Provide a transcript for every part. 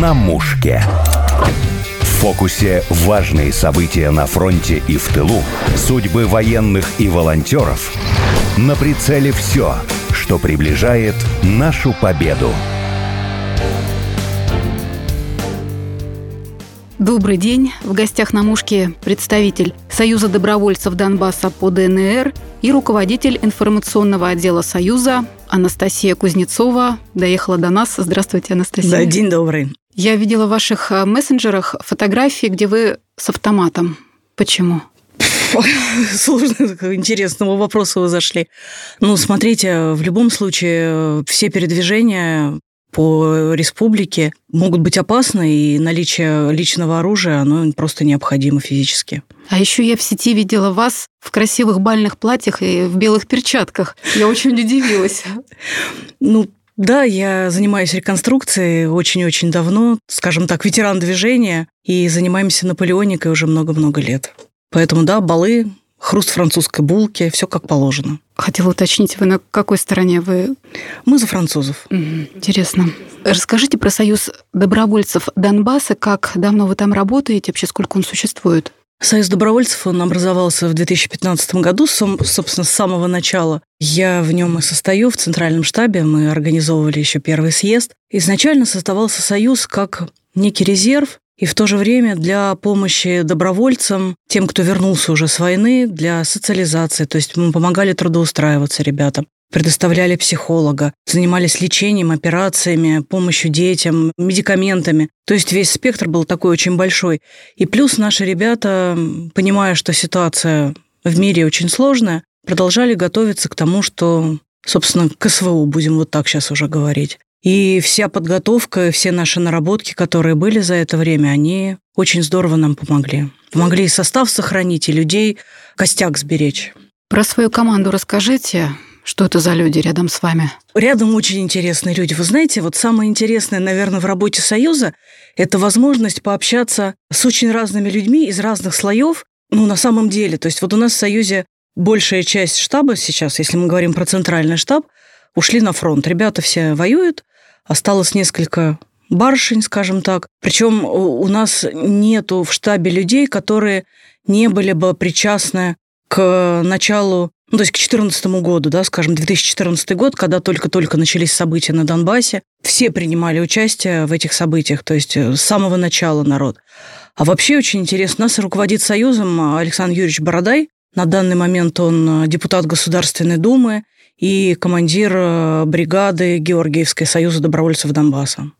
на мушке. В фокусе важные события на фронте и в тылу, судьбы военных и волонтеров. На прицеле все, что приближает нашу победу. Добрый день. В гостях на мушке представитель Союза добровольцев Донбасса по ДНР и руководитель информационного отдела Союза Анастасия Кузнецова доехала до нас. Здравствуйте, Анастасия. Да, день добрый. Я видела в ваших э, мессенджерах фотографии, где вы с автоматом. Почему? Сложно, интересного вопроса вы зашли. Ну, смотрите, в любом случае все передвижения по республике могут быть опасны, и наличие личного оружия, оно просто необходимо физически. А еще я в сети видела вас в красивых бальных платьях и в белых перчатках. Я очень удивилась. Ну, да, я занимаюсь реконструкцией очень-очень давно, скажем так, ветеран движения, и занимаемся наполеоникой уже много-много лет. Поэтому, да, балы, хруст французской булки, все как положено. Хотела уточнить, вы на какой стороне вы? Мы за французов. Интересно. Расскажите про Союз добровольцев Донбасса, как давно вы там работаете, вообще сколько он существует? Союз добровольцев, он образовался в 2015 году, собственно, с самого начала. Я в нем и состою, в центральном штабе. Мы организовывали еще первый съезд. Изначально создавался союз как некий резерв, и в то же время для помощи добровольцам, тем, кто вернулся уже с войны, для социализации. То есть мы помогали трудоустраиваться ребятам предоставляли психолога, занимались лечением, операциями, помощью детям, медикаментами. То есть весь спектр был такой очень большой. И плюс наши ребята, понимая, что ситуация в мире очень сложная, продолжали готовиться к тому, что, собственно, к СВО, будем вот так сейчас уже говорить. И вся подготовка, все наши наработки, которые были за это время, они очень здорово нам помогли. Помогли и состав сохранить, и людей костяк сберечь. Про свою команду расскажите. Что это за люди рядом с вами? Рядом очень интересные люди. Вы знаете, вот самое интересное, наверное, в работе Союза – это возможность пообщаться с очень разными людьми из разных слоев. Ну, на самом деле. То есть вот у нас в Союзе большая часть штаба сейчас, если мы говорим про центральный штаб, ушли на фронт. Ребята все воюют, осталось несколько барышень, скажем так. Причем у нас нету в штабе людей, которые не были бы причастны к началу, ну, то есть к 2014 году, да, скажем, 2014 год, когда только-только начались события на Донбассе, все принимали участие в этих событиях, то есть э, с самого начала народ. А вообще очень интересно, нас руководит Союзом Александр Юрьевич Бородай. На данный момент он э, депутат Государственной Думы, и командир э, бригады Георгиевской союза добровольцев Донбасса.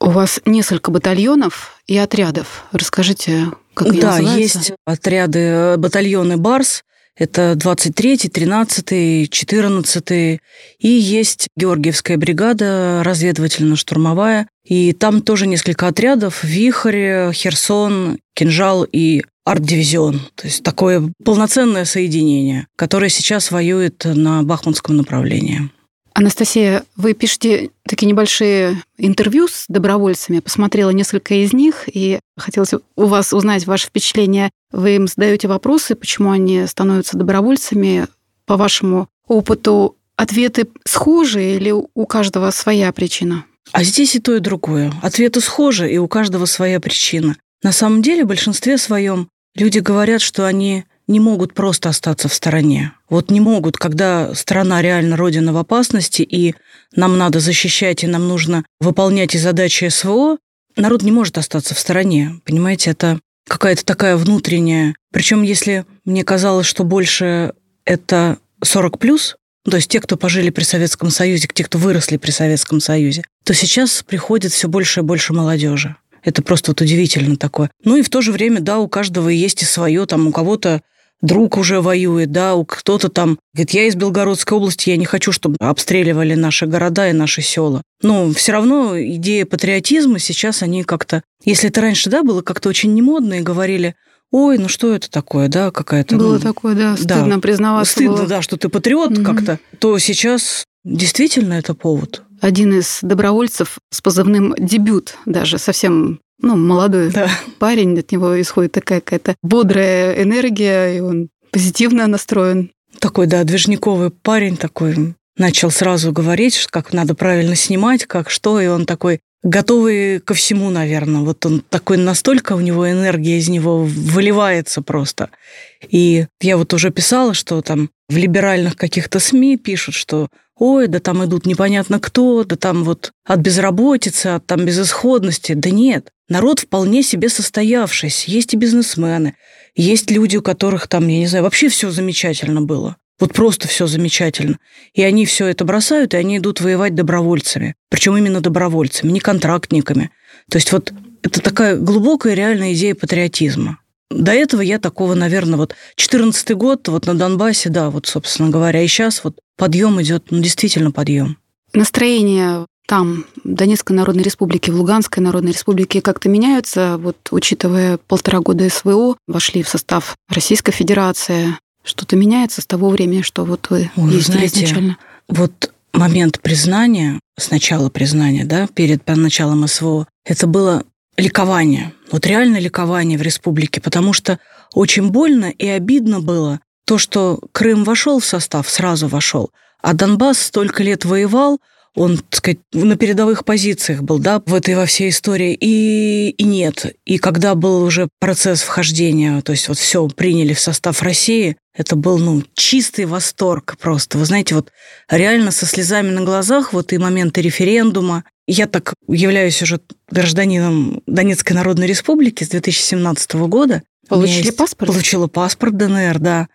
У вас несколько батальонов и отрядов. Расскажите, как они Да, называются? есть отряды, э, батальоны «Барс», это 23-й, 13-й, 14-й. И есть Георгиевская бригада разведывательно-штурмовая. И там тоже несколько отрядов. Вихрь, Херсон, Кинжал и арт-дивизион. То есть такое полноценное соединение, которое сейчас воюет на Бахмутском направлении. Анастасия, вы пишете такие небольшие интервью с добровольцами. Я посмотрела несколько из них, и хотелось у вас узнать ваше впечатление. Вы им задаете вопросы, почему они становятся добровольцами. По вашему опыту ответы схожи или у каждого своя причина? А здесь и то, и другое. Ответы схожи, и у каждого своя причина. На самом деле, в большинстве своем люди говорят, что они не могут просто остаться в стороне. Вот не могут, когда страна реально родина в опасности, и нам надо защищать, и нам нужно выполнять и задачи СВО, народ не может остаться в стороне. Понимаете, это какая-то такая внутренняя... Причем, если мне казалось, что больше это 40 плюс, то есть те, кто пожили при Советском Союзе, те, кто выросли при Советском Союзе, то сейчас приходит все больше и больше молодежи. Это просто вот удивительно такое. Ну и в то же время, да, у каждого есть и свое, там у кого-то друг уже воюет, да, у кто-то там говорит, я из Белгородской области, я не хочу, чтобы обстреливали наши города и наши села. Но все равно идея патриотизма сейчас они как-то... Если это раньше, да, было как-то очень немодно и говорили, ой, ну что это такое, да, какая-то... Было ну, такое, да, стыдно да, признаваться. Стыдно, было. да, что ты патриот Мгм. как-то, то сейчас действительно это повод. Один из добровольцев с позывным «Дебют», даже совсем ну, молодой Да. парень, от него исходит такая какая-то бодрая энергия, и он позитивно настроен. Такой, да, движниковый парень такой. Начал сразу говорить, что как надо правильно снимать, как что, и он такой готовый ко всему, наверное. Вот он такой настолько, у него энергия из него выливается просто. И я вот уже писала, что там в либеральных каких-то СМИ пишут, что ой, да там идут непонятно кто, да там вот от безработицы, от там безысходности. Да нет, народ вполне себе состоявшийся. Есть и бизнесмены, есть люди, у которых там, я не знаю, вообще все замечательно было. Вот просто все замечательно. И они все это бросают, и они идут воевать добровольцами. Причем именно добровольцами, не контрактниками. То есть вот это такая глубокая реальная идея патриотизма. До этого я такого, наверное, вот 14 год вот на Донбассе, да, вот, собственно говоря, и сейчас вот подъем идет, ну, действительно подъем. Настроение там, в Донецкой Народной Республике, в Луганской Народной Республике как-то меняются, вот учитывая полтора года СВО, вошли в состав Российской Федерации, что-то меняется с того времени, что вот вы Ой, ездили знаете, изначально? Вот момент признания, сначала признания, да, перед началом СВО, это было ликование. Вот реально ликование в республике, потому что очень больно и обидно было то, что Крым вошел в состав, сразу вошел, а Донбасс столько лет воевал, он, так сказать, на передовых позициях был, да, в этой во всей истории, и, и нет. И когда был уже процесс вхождения, то есть вот все приняли в состав России, это был, ну, чистый восторг просто. Вы знаете, вот реально со слезами на глазах, вот и моменты референдума. Я так являюсь уже гражданином Донецкой Народной Республики с 2017 года. Получили есть, паспорт? Получила паспорт ДНР, да.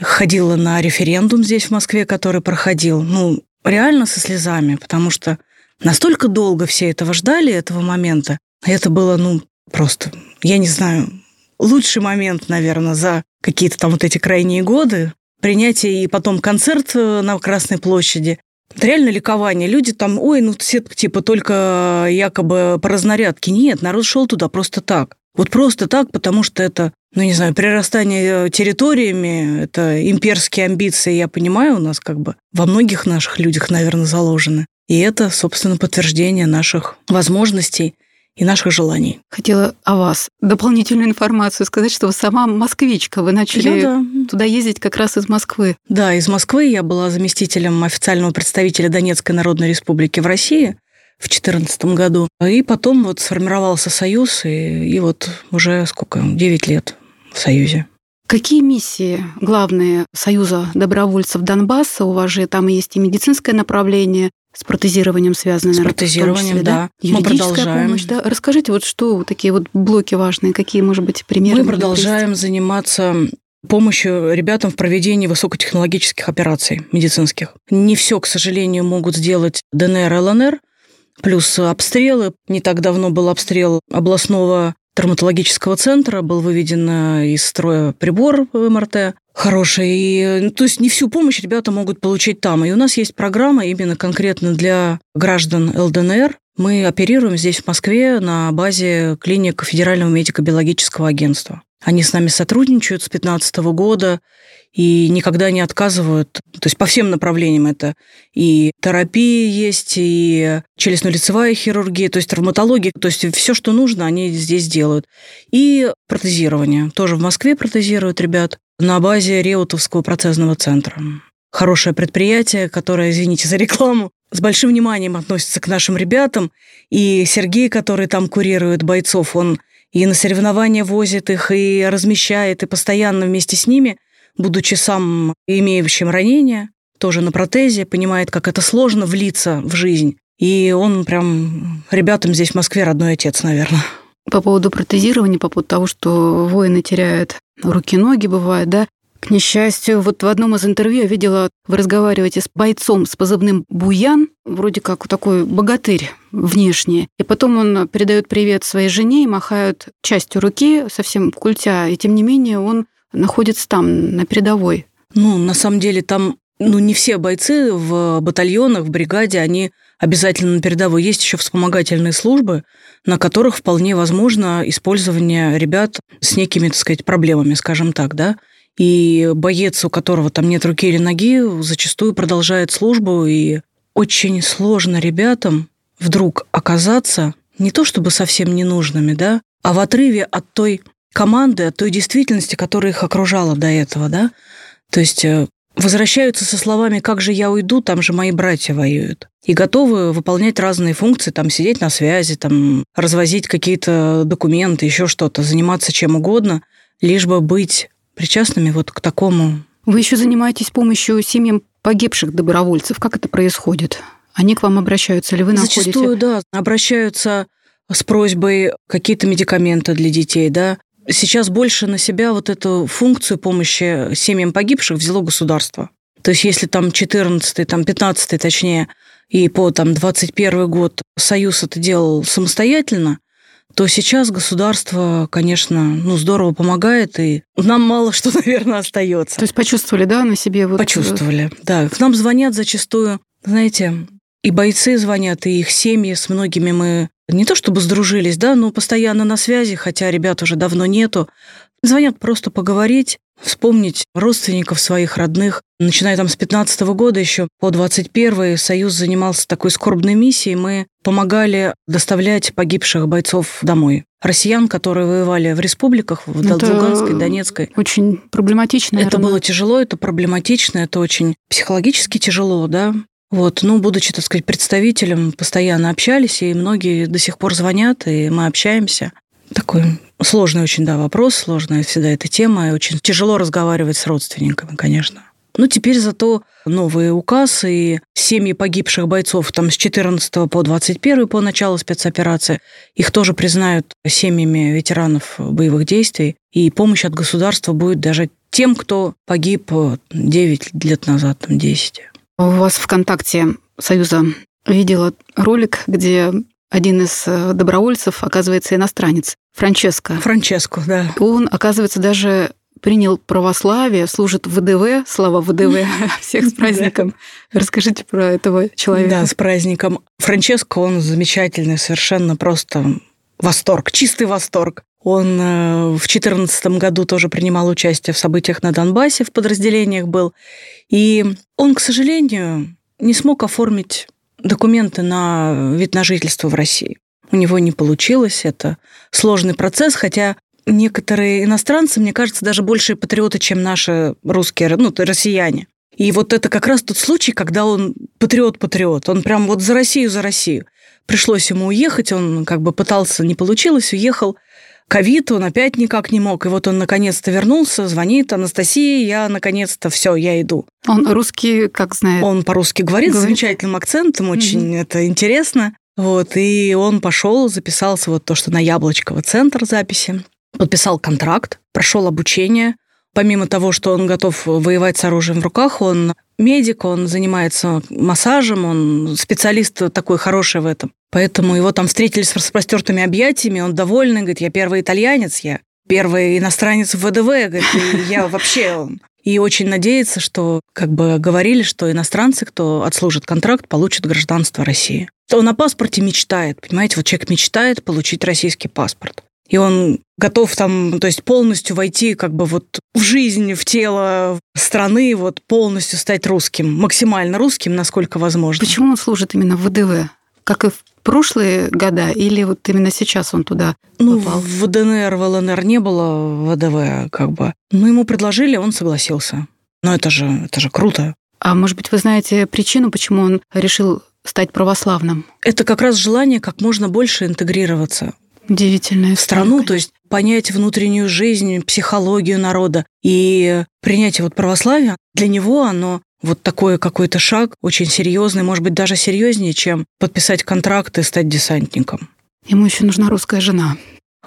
Ходила на референдум здесь, в Москве, который проходил. Ну, реально со слезами, потому что настолько долго все этого ждали, этого момента. Это было, ну, просто, я не знаю, лучший момент, наверное, за какие-то там вот эти крайние годы. Принятие и потом концерт э, на Красной площади. Реально ликование. Люди там, ой, ну все типа только якобы по разнарядке. Нет, народ шел туда просто так. Вот просто так, потому что это, ну, не знаю, прирастание э, территориями, это имперские амбиции, я понимаю, у нас как бы во многих наших людях, наверное, заложены. И это, собственно, подтверждение наших возможностей и наших желаний. Хотела о вас дополнительную информацию сказать, что вы сама москвичка. Вы начали я, да. туда ездить как раз из Москвы. Да, из Москвы. Я была заместителем официального представителя Донецкой Народной Республики в России в 2014 году. И потом вот сформировался союз, и, и вот уже сколько, 9 лет в союзе. Какие миссии главные Союза добровольцев Донбасса? У вас же там есть и медицинское направление, с протезированием связано, С протезированием, числе, да. да. Мы продолжаем. помощь, да. Расскажите, вот что такие вот блоки важные, какие, может быть, примеры? Мы продолжаем есть? заниматься помощью ребятам в проведении высокотехнологических операций медицинских. Не все, к сожалению, могут сделать ДНР, ЛНР, Плюс обстрелы. Не так давно был обстрел областного травматологического центра, был выведен э, из строя прибор МРТ хороший. И, ну, то есть не всю помощь ребята могут получить там. И у нас есть программа именно конкретно для граждан ЛДНР. Мы оперируем здесь, в Москве, на базе клиник Федерального медико-биологического агентства. Они с нами сотрудничают с 2015 года и никогда не отказывают. То есть по всем направлениям это и терапия есть, и челюстно-лицевая хирургия, то есть травматология, то есть все, что нужно, они здесь делают. И протезирование. Тоже в Москве протезируют ребят на базе Реутовского процессного центра. Хорошее предприятие, которое, извините за рекламу, с большим вниманием относится к нашим ребятам. И Сергей, который там курирует бойцов, он и на соревнования возит их, и размещает, и постоянно вместе с ними – будучи сам имеющим ранение, тоже на протезе, понимает, как это сложно влиться в жизнь. И он прям ребятам здесь в Москве родной отец, наверное. По поводу протезирования, по поводу того, что воины теряют руки-ноги, бывает, да? К несчастью, вот в одном из интервью я видела, вы разговариваете с бойцом с позывным Буян, вроде как такой богатырь внешне. И потом он передает привет своей жене и махает частью руки, совсем культя. И тем не менее он находится там, на передовой? Ну, на самом деле, там ну, не все бойцы в батальонах, в бригаде, они обязательно на передовой. Есть еще вспомогательные службы, на которых вполне возможно использование ребят с некими, так сказать, проблемами, скажем так, да. И боец, у которого там нет руки или ноги, зачастую продолжает службу, и очень сложно ребятам вдруг оказаться не то чтобы совсем ненужными, да, а в отрыве от той команды от той действительности, которая их окружала до этого, да. То есть э, возвращаются со словами «как же я уйду, там же мои братья воюют». И готовы выполнять разные функции, там сидеть на связи, там развозить какие-то документы, еще что-то, заниматься чем угодно, лишь бы быть причастными вот к такому. Вы еще занимаетесь помощью семьям погибших добровольцев. Как это происходит? Они к вам обращаются или вы находите? Зачастую, да, обращаются с просьбой какие-то медикаменты для детей, да, сейчас больше на себя вот эту функцию помощи семьям погибших взяло государство. То есть если там 14 там 15 точнее, и по там 21 год Союз это делал самостоятельно, то сейчас государство, конечно, ну, здорово помогает, и нам мало что, наверное, остается. То есть почувствовали, да, на себе? Вот... Почувствовали, да. К нам звонят зачастую, знаете, и бойцы звонят, и их семьи, с многими мы не то чтобы сдружились, да, но постоянно на связи, хотя ребят уже давно нету. Звонят просто поговорить, вспомнить родственников своих родных. Начиная там с 15 -го года еще по 21 Союз занимался такой скорбной миссией. Мы помогали доставлять погибших бойцов домой. Россиян, которые воевали в республиках, в это Луганской, Донецкой. Очень проблематично. Это было тяжело, это проблематично, это очень психологически тяжело, да. Вот, ну, будучи, так сказать, представителем, постоянно общались, и многие до сих пор звонят, и мы общаемся. Такой сложный очень, да, вопрос, сложная всегда эта тема, и очень тяжело разговаривать с родственниками, конечно. Ну, теперь зато новый указ и семьи погибших бойцов там с 14 по 21 по началу спецоперации, их тоже признают семьями ветеранов боевых действий, и помощь от государства будет даже тем, кто погиб 9 лет назад, там, 10. У вас ВКонтакте Союза видела ролик, где один из э, добровольцев, оказывается, иностранец, Франческо. Франческо, да. Он, оказывается, даже принял православие, служит в ВДВ, слава ВДВ, всех с праздником. Расскажите про этого человека. Да, с праздником. Франческо, он замечательный, совершенно просто восторг, чистый восторг. Он э, в 2014 году тоже принимал участие в событиях на Донбассе, в подразделениях был. И он, к сожалению, не смог оформить документы на вид на жительство в России. У него не получилось. Это сложный процесс, хотя некоторые иностранцы, мне кажется, даже больше патриоты, чем наши русские, ну, россияне. И вот это как раз тот случай, когда он патриот-патриот. Он прям вот за Россию, за Россию. Пришлось ему уехать, он как бы пытался, не получилось, уехал ковид, он опять никак не мог. И вот он наконец-то вернулся, звонит, Анастасия, я наконец-то все, я иду. Он русский, как знает? Он по-русски говорит, говорит. с замечательным акцентом, очень mm-hmm. это интересно. Вот, и он пошел, записался вот то, что на Яблочково центр записи, подписал контракт, прошел обучение. Помимо того, что он готов воевать с оружием в руках, он медик, он занимается массажем, он специалист такой хороший в этом. Поэтому его там встретили с распростертыми объятиями, он довольный, говорит, я первый итальянец, я первый иностранец в ВДВ, говорит, я вообще... И очень надеется, что, как бы говорили, что иностранцы, кто отслужит контракт, получат гражданство России. Он о паспорте мечтает, понимаете, вот человек мечтает получить российский паспорт. И он готов там, то есть полностью войти как бы вот в жизнь, в тело страны, вот полностью стать русским, максимально русским, насколько возможно. Почему он служит именно в ВДВ? Как и в прошлые года, или вот именно сейчас он туда ну, попал? в ДНР, в ЛНР не было ВДВ, как бы. Но ему предложили, он согласился. Но это же, это же круто. А может быть, вы знаете причину, почему он решил стать православным? Это как раз желание как можно больше интегрироваться. Удивительная страну, то есть понять внутреннюю жизнь, психологию народа и принятие вот православия, для него оно вот такой какой-то шаг очень серьезный, может быть, даже серьезнее, чем подписать контракт и стать десантником. Ему еще нужна русская жена.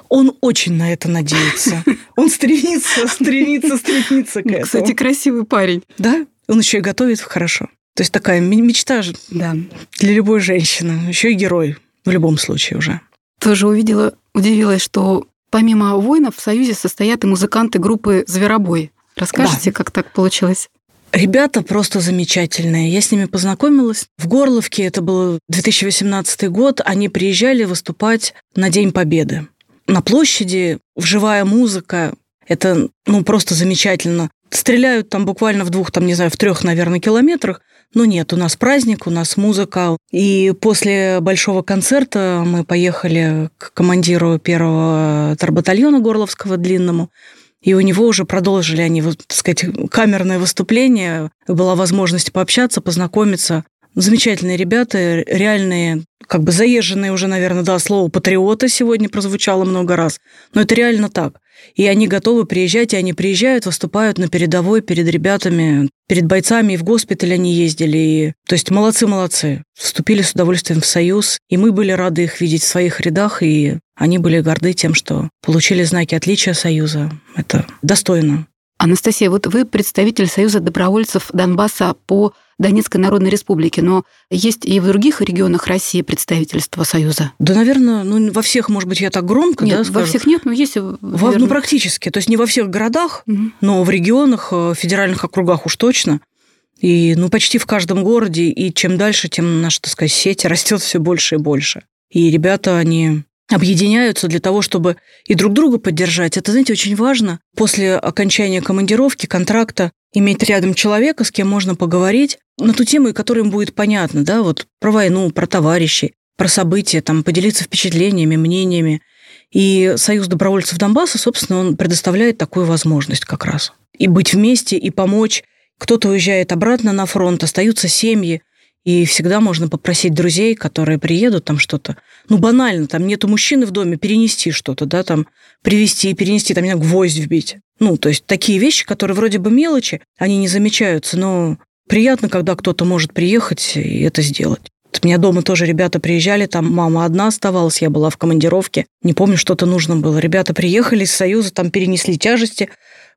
Он очень на это надеется. Он стремится, стремится, стремится к этому. Кстати, красивый парень. Да, он еще и готовит хорошо. То есть такая мечта же да. для любой женщины. Еще и герой в любом случае уже. Тоже увидела, удивилась, что помимо воинов в Союзе состоят и музыканты группы «Зверобой». Расскажите, да. как так получилось? Ребята просто замечательные. Я с ними познакомилась. В Горловке, это был 2018 год, они приезжали выступать на День Победы. На площади живая музыка. Это ну, просто замечательно. Стреляют там буквально в двух, там, не знаю, в трех, наверное, километрах. Но нет, у нас праздник, у нас музыка. И после большого концерта мы поехали к командиру первого тарбатальона Горловского длинному и у него уже продолжили они, так сказать, камерное выступление, была возможность пообщаться, познакомиться. Замечательные ребята, реальные, как бы заезженные уже, наверное, да, слово патриоты сегодня прозвучало много раз, но это реально так. И они готовы приезжать, и они приезжают, выступают на передовой перед ребятами, перед бойцами, и в госпиталь они ездили. И... То есть молодцы-молодцы. Вступили с удовольствием в Союз, и мы были рады их видеть в своих рядах, и они были горды тем, что получили знаки отличия Союза. Это достойно. Анастасия, вот вы представитель Союза добровольцев Донбасса по Донецкой Народной Республике, но есть и в других регионах России представительство Союза? Да, наверное, ну, во всех, может быть, я так громко, нет, да, скажу? во всех нет, но есть... Во, ну, практически. То есть не во всех городах, угу. но в регионах, э, федеральных округах уж точно. И ну, почти в каждом городе, и чем дальше, тем наша, так сказать, сеть растет все больше и больше. И ребята, они объединяются для того, чтобы и друг друга поддержать. Это, знаете, очень важно. После окончания командировки, контракта, иметь рядом человека, с кем можно поговорить на ту тему, которая им будет понятна, да, вот про войну, про товарищей, про события, там, поделиться впечатлениями, мнениями. И Союз добровольцев Донбасса, собственно, он предоставляет такую возможность как раз. И быть вместе, и помочь. Кто-то уезжает обратно на фронт, остаются семьи, и всегда можно попросить друзей, которые приедут, там что-то, ну, банально, там нету мужчины в доме, перенести что-то, да, там, привезти, перенести, там, меня гвоздь вбить. Ну, то есть такие вещи, которые вроде бы мелочи, они не замечаются, но приятно, когда кто-то может приехать и это сделать. У меня дома тоже ребята приезжали, там мама одна оставалась, я была в командировке, не помню, что-то нужно было. Ребята приехали из Союза, там перенесли тяжести,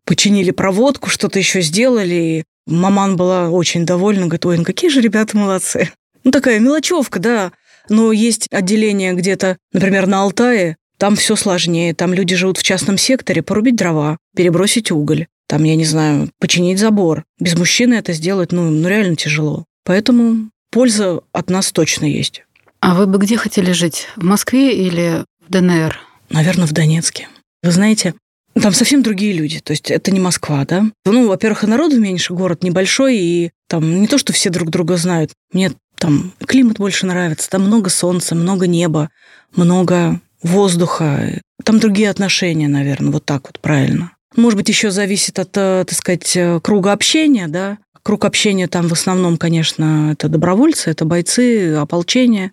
починили проводку, что-то еще сделали. Маман была очень довольна, говорит, ой, ну какие же ребята молодцы. Ну, такая мелочевка, да. Но есть отделение где-то, например, на Алтае, там все сложнее. Там люди живут в частном секторе, порубить дрова, перебросить уголь, там, я не знаю, починить забор. Без мужчины это сделать, ну, ну реально тяжело. Поэтому польза от нас точно есть. А вы бы где хотели жить? В Москве или в ДНР? Наверное, в Донецке. Вы знаете, там совсем другие люди, то есть это не Москва, да? Ну, во-первых, и народу меньше, город небольшой, и там не то, что все друг друга знают. Мне там климат больше нравится, там много солнца, много неба, много воздуха. Там другие отношения, наверное, вот так вот правильно. Может быть, еще зависит от, э, так сказать, э, круга общения, да? Круг общения там в основном, конечно, это добровольцы, это бойцы, ополчение,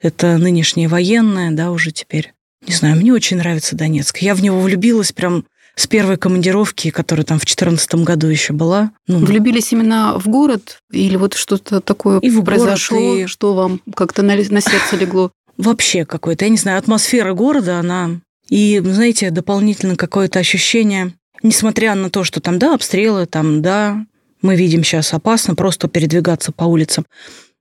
это нынешние военные, да, уже теперь. Не знаю, мне очень нравится Донецк. Я в него влюбилась прям с первой командировки, которая там в 2014 году еще была. Ну, Влюбились именно в город или вот что-то такое и в произошло, город, и... что вам как-то на, на сердце легло? Вообще какое-то, я не знаю, атмосфера города, она... И, знаете, дополнительно какое-то ощущение, несмотря на то, что там, да, обстрелы, там, да, мы видим сейчас опасно просто передвигаться по улицам,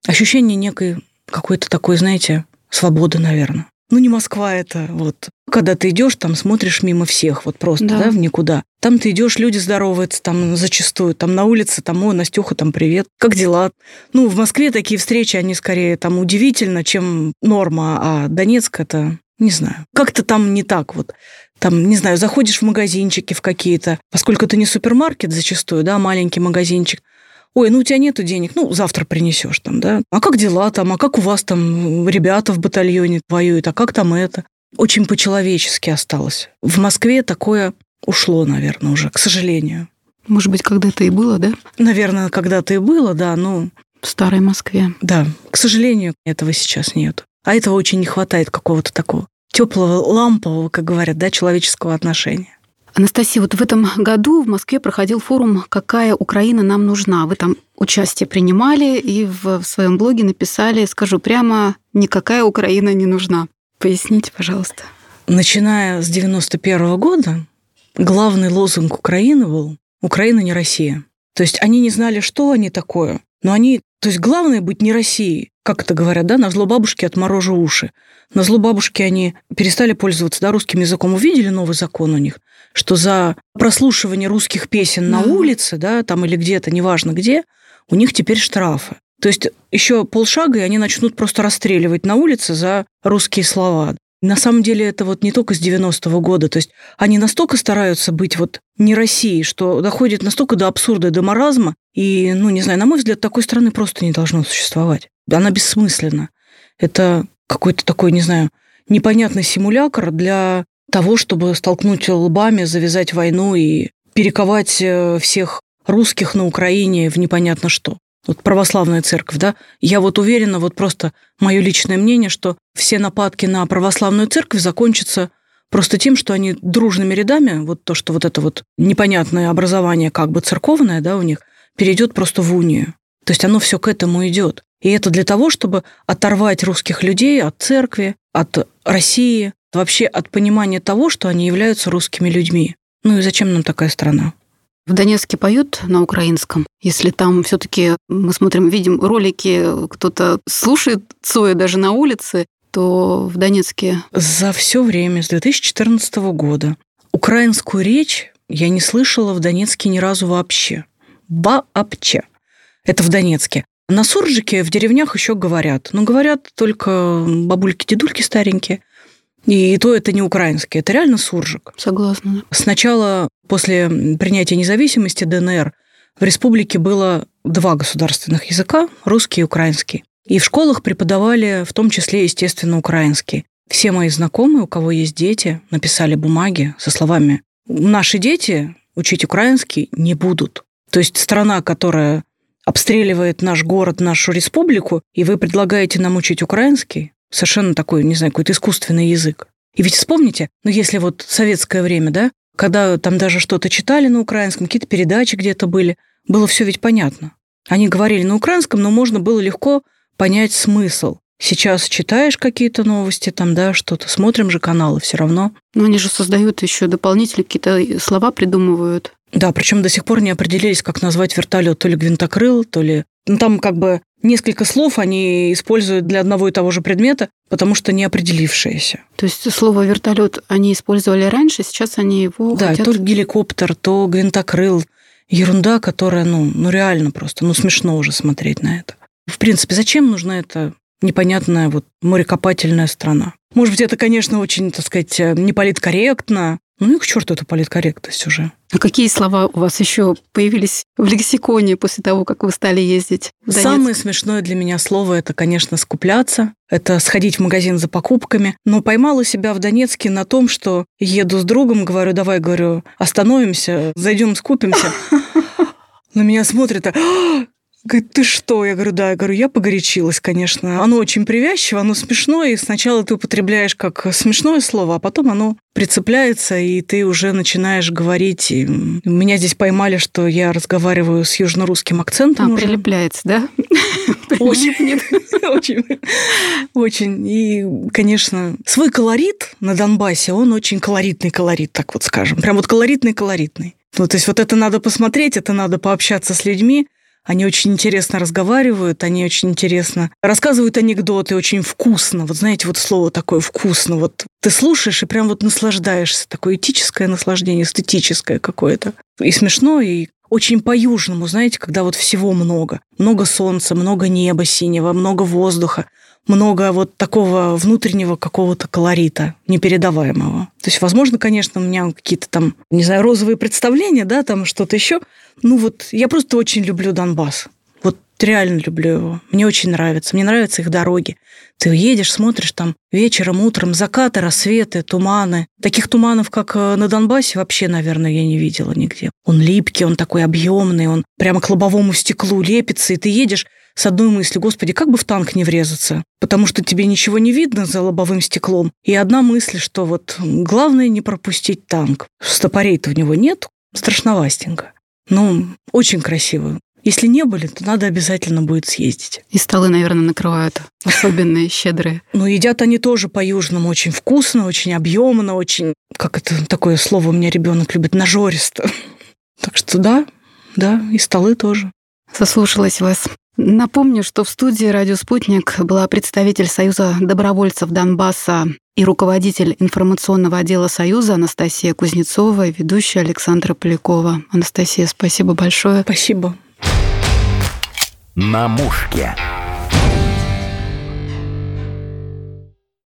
ощущение некой какой-то такой, знаете, свободы, наверное. Ну, не Москва это, вот. Когда ты идешь, там смотришь мимо всех, вот просто, да, да в никуда. Там ты идешь, люди здороваются, там зачастую, там на улице, там, ой, Настюха, там, привет, как дела? Ну, в Москве такие встречи, они скорее там удивительно, чем норма, а Донецк это, не знаю, как-то там не так вот там, не знаю, заходишь в магазинчики в какие-то, поскольку это не супермаркет зачастую, да, маленький магазинчик, ой, ну у тебя нету денег, ну завтра принесешь там, да. А как дела там, а как у вас там ребята в батальоне воюют, а как там это? Очень по-человечески осталось. В Москве такое ушло, наверное, уже, к сожалению. Может быть, когда-то и было, да? Наверное, когда-то и было, да, но... В старой Москве. Да, к сожалению, этого сейчас нет. А этого очень не хватает какого-то такого теплого, лампового, как говорят, да, человеческого отношения. Анастасия, вот в этом году в Москве проходил форум «Какая Украина нам нужна?». Вы там участие принимали и в своем блоге написали, скажу прямо, никакая Украина не нужна. Поясните, пожалуйста. Начиная с 91 года, главный лозунг Украины был «Украина не Россия». То есть они не знали, что они такое, но они... То есть главное быть не Россией. Как это говорят, да? На зло бабушки отморожу уши. На зло бабушки они перестали пользоваться да, русским языком. Увидели новый закон у них – что за прослушивание русских песен на улице, да, там или где-то, неважно где, у них теперь штрафы. То есть еще полшага, и они начнут просто расстреливать на улице за русские слова. На самом деле это вот не только с 90-го года. То есть они настолько стараются быть вот не Россией, что доходит настолько до абсурда, до маразма. И, ну, не знаю, на мой взгляд, такой страны просто не должно существовать. Она бессмысленна. Это какой-то такой, не знаю, непонятный симулятор для того, чтобы столкнуть лбами, завязать войну и перековать э, всех русских на Украине в непонятно что. Вот православная церковь, да? Я вот уверена, вот просто мое личное мнение, что все нападки на православную церковь закончатся просто тем, что они дружными рядами, вот то, что вот это вот непонятное образование как бы церковное, да, у них, перейдет просто в унию. То есть оно все к этому идет. И это для того, чтобы оторвать русских людей от церкви, от России, вообще от понимания того, что они являются русскими людьми. Ну и зачем нам такая страна? В Донецке поют на украинском. Если там все-таки мы смотрим, видим ролики, кто-то слушает Цоя даже на улице, то в Донецке... За все время, с 2014 года, украинскую речь я не слышала в Донецке ни разу вообще. Вообще. Это в Донецке. На суржике в деревнях еще говорят. Но говорят только бабульки-дедульки старенькие. И то это не украинский, это реально суржик. Согласна. Сначала, после принятия независимости ДНР, в республике было два государственных языка, русский и украинский. И в школах преподавали в том числе, естественно, украинский. Все мои знакомые, у кого есть дети, написали бумаги со словами «Наши дети учить украинский не будут». То есть страна, которая обстреливает наш город, нашу республику, и вы предлагаете нам учить украинский, совершенно такой, не знаю, какой-то искусственный язык. И ведь вспомните, ну если вот советское время, да, когда там даже что-то читали на украинском, какие-то передачи где-то были, было все ведь понятно. Они говорили на украинском, но можно было легко понять смысл. Сейчас читаешь какие-то новости, там, да, что-то, смотрим же каналы все равно. Но они же создают еще дополнительные какие-то слова придумывают. Да, причем до сих пор не определились, как назвать вертолет, то ли гвинтокрыл, то ли... Ну, там как бы несколько слов они используют для одного и того же предмета, потому что не определившиеся. То есть слово вертолет они использовали раньше, сейчас они его Да, хотят... то геликоптер, то гвинтокрыл. Ерунда, которая, ну, ну реально просто, ну смешно уже смотреть на это. В принципе, зачем нужна эта непонятная вот морекопательная страна? Может быть, это, конечно, очень, так сказать, не политкорректно, ну и к черту эту политкорректность уже. А какие слова у вас еще появились в лексиконе после того, как вы стали ездить в Донецк? Самое смешное для меня слово – это, конечно, скупляться. Это сходить в магазин за покупками. Но поймала себя в Донецке на том, что еду с другом, говорю, давай, говорю, остановимся, зайдем, скупимся. На меня смотрят, «А, Говорит, ты что? Я говорю, да. Я говорю, я погорячилась, конечно. Оно очень привязчиво, оно смешное, и сначала ты употребляешь как смешное слово, а потом оно прицепляется, и ты уже начинаешь говорить. И меня здесь поймали, что я разговариваю с южно-русским акцентом. А, уже. прилепляется, да? Очень. Очень. Очень. И, конечно, свой колорит на Донбассе, он очень колоритный колорит, так вот скажем. Прям вот колоритный-колоритный. Ну, то есть вот это надо посмотреть, это надо пообщаться с людьми, они очень интересно разговаривают, они очень интересно рассказывают анекдоты, очень вкусно. Вот знаете, вот слово такое вкусно. Вот ты слушаешь и прям вот наслаждаешься. Такое этическое наслаждение, эстетическое какое-то. И смешно, и очень по-южному, знаете, когда вот всего много. Много солнца, много неба синего, много воздуха много вот такого внутреннего какого-то колорита непередаваемого. То есть, возможно, конечно, у меня какие-то там, не знаю, розовые представления, да, там что-то еще. Ну вот я просто очень люблю Донбасс. Вот реально люблю его. Мне очень нравится. Мне нравятся их дороги. Ты едешь, смотришь там вечером, утром, закаты, рассветы, туманы. Таких туманов, как э, на Донбассе, вообще, наверное, я не видела нигде. Он липкий, он такой объемный, он прямо к лобовому стеклу лепится, и ты едешь, с одной мыслью, господи, как бы в танк не врезаться, потому что тебе ничего не видно за лобовым стеклом. И одна мысль, что вот главное не пропустить танк. Стопорей-то у него нет, страшновастенько. Ну, очень красиво. Если не были, то надо обязательно будет съездить. И столы, наверное, накрывают особенные, щедрые. Ну, едят они тоже по-южному очень вкусно, очень объемно, очень, как это такое слово у меня ребенок любит, нажористо. Так что да, да, и столы тоже. Заслушалась вас. Напомню, что в студии «Радио Спутник» была представитель Союза добровольцев Донбасса и руководитель информационного отдела Союза Анастасия Кузнецова и ведущая Александра Полякова. Анастасия, спасибо большое. Спасибо. На мушке.